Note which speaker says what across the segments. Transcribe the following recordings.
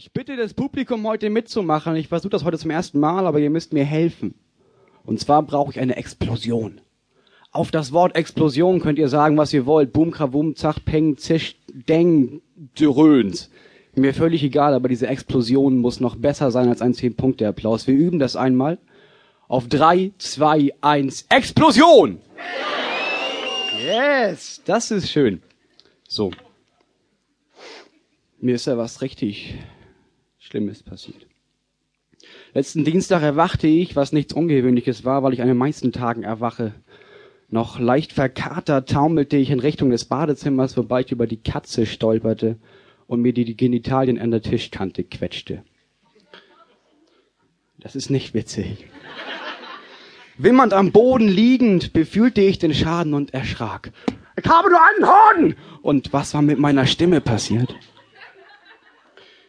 Speaker 1: Ich bitte das Publikum heute mitzumachen. Ich versuche das heute zum ersten Mal, aber ihr müsst mir helfen. Und zwar brauche ich eine Explosion. Auf das Wort Explosion könnt ihr sagen, was ihr wollt. Boom, krawum, zach, peng, zisch, deng, dröhns. Mir völlig egal, aber diese Explosion muss noch besser sein als ein 10-Punkte-Applaus. Wir üben das einmal. Auf drei, zwei, eins, Explosion! Yes, das ist schön. So. Mir ist ja was richtig Schlimmes passiert. Letzten Dienstag erwachte ich, was nichts Ungewöhnliches war, weil ich an den meisten Tagen erwache. Noch leicht verkatert taumelte ich in Richtung des Badezimmers, wobei ich über die Katze stolperte und mir die Genitalien an der Tischkante quetschte. Das ist nicht witzig. Wimmernd am Boden liegend befühlte ich den Schaden und erschrak. Ich habe nur einen Hoden! Und was war mit meiner Stimme passiert?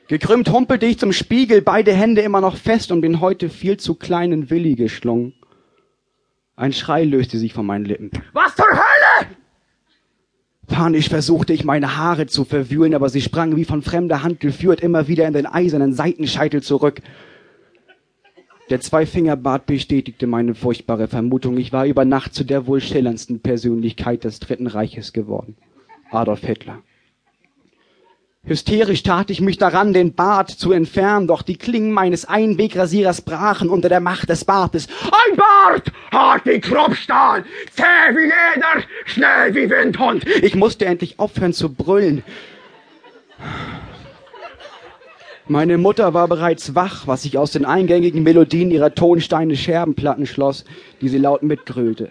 Speaker 1: Gekrümmt humpelte ich zum Spiegel, beide Hände immer noch fest und bin heute viel zu kleinen Willi geschlungen. Ein Schrei löste sich von meinen Lippen. Was zur Hölle? Panisch versuchte ich meine Haare zu verwühlen, aber sie sprangen wie von fremder Hand geführt immer wieder in den eisernen Seitenscheitel zurück. Der Zweifingerbart bestätigte meine furchtbare Vermutung. Ich war über Nacht zu der wohl schillerndsten Persönlichkeit des Dritten Reiches geworden. Adolf Hitler. Hysterisch tat ich mich daran, den Bart zu entfernen, doch die Klingen meines Einwegrasierers brachen unter der Macht des Bartes. Ein Bart! Hart wie Kruppstahl! Zäh wie Leder! Schnell wie Windhund! Ich musste endlich aufhören zu brüllen. Meine Mutter war bereits wach, was sich aus den eingängigen Melodien ihrer Tonsteine Scherbenplatten schloss, die sie laut mitgrölte.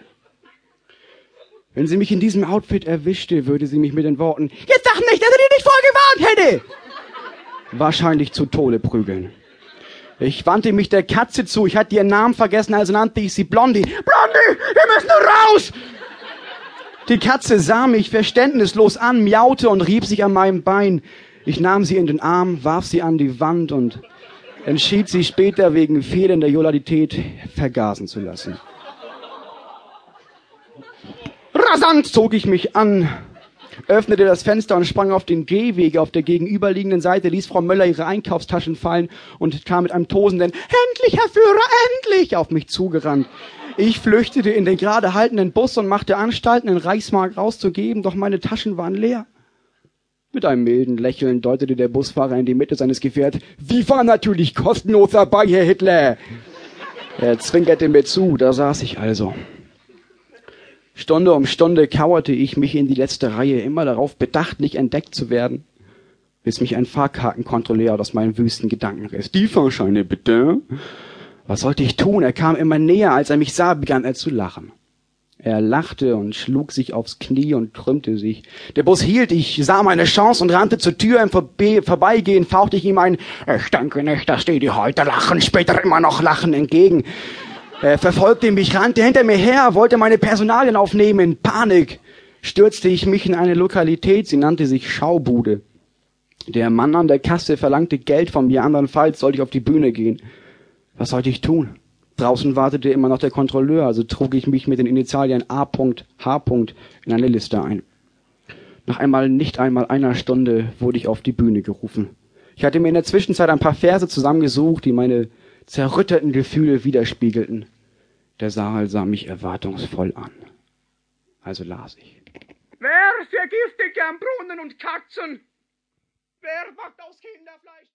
Speaker 1: Wenn sie mich in diesem Outfit erwischte, würde sie mich mit den Worten, jetzt sag nicht, dass er dir nicht vorgewarnt hätte, wahrscheinlich zu Tode prügeln. Ich wandte mich der Katze zu, ich hatte ihren Namen vergessen, also nannte ich sie Blondie. Blondie, wir müssen raus! Die Katze sah mich verständnislos an, miaute und rieb sich an meinem Bein. Ich nahm sie in den Arm, warf sie an die Wand und entschied sie später wegen fehlender Jolatität vergasen zu lassen. Rasant zog ich mich an, öffnete das Fenster und sprang auf den Gehweg auf der gegenüberliegenden Seite, ließ Frau Möller ihre Einkaufstaschen fallen und kam mit einem tosenden Endlich, Herr Führer, endlich auf mich zugerannt. Ich flüchtete in den gerade haltenden Bus und machte Anstalten, den Reichsmark rauszugeben, doch meine Taschen waren leer. Mit einem milden Lächeln deutete der Busfahrer in die Mitte seines Gefährts. Sie fahren natürlich kostenlos dabei, Herr Hitler. Er zwinkerte mir zu, da saß ich also. Stunde um Stunde kauerte ich mich in die letzte Reihe, immer darauf bedacht, nicht entdeckt zu werden, bis mich ein Fahrkartenkontrolleur aus meinen wüsten Gedanken riss. Die Fahrscheine bitte. Was sollte ich tun? Er kam immer näher, als er mich sah, begann er zu lachen. Er lachte und schlug sich aufs Knie und krümmte sich. Der Bus hielt, ich sah meine Chance und rannte zur Tür. Im Vorbe Vorbeigehen fauchte ich ihm ein, ich denke nicht, dass die, die heute lachen, später immer noch lachen, entgegen. Er verfolgte mich, rannte hinter mir her, wollte meine Personalien aufnehmen. Panik stürzte ich mich in eine Lokalität, sie nannte sich Schaubude. Der Mann an der Kasse verlangte Geld von mir, andernfalls sollte ich auf die Bühne gehen. Was sollte ich tun? Draußen wartete immer noch der Kontrolleur, also trug ich mich mit den Initialien A. H. in eine Liste ein. Nach einmal nicht einmal einer Stunde wurde ich auf die Bühne gerufen. Ich hatte mir in der Zwischenzeit ein paar Verse zusammengesucht, die meine zerrütterten Gefühle widerspiegelten. Der Saal sah mich erwartungsvoll an. Also las ich.
Speaker 2: Wer vergiftet gern Brunnen und Katzen? Wer backt aus Kinderfleisch?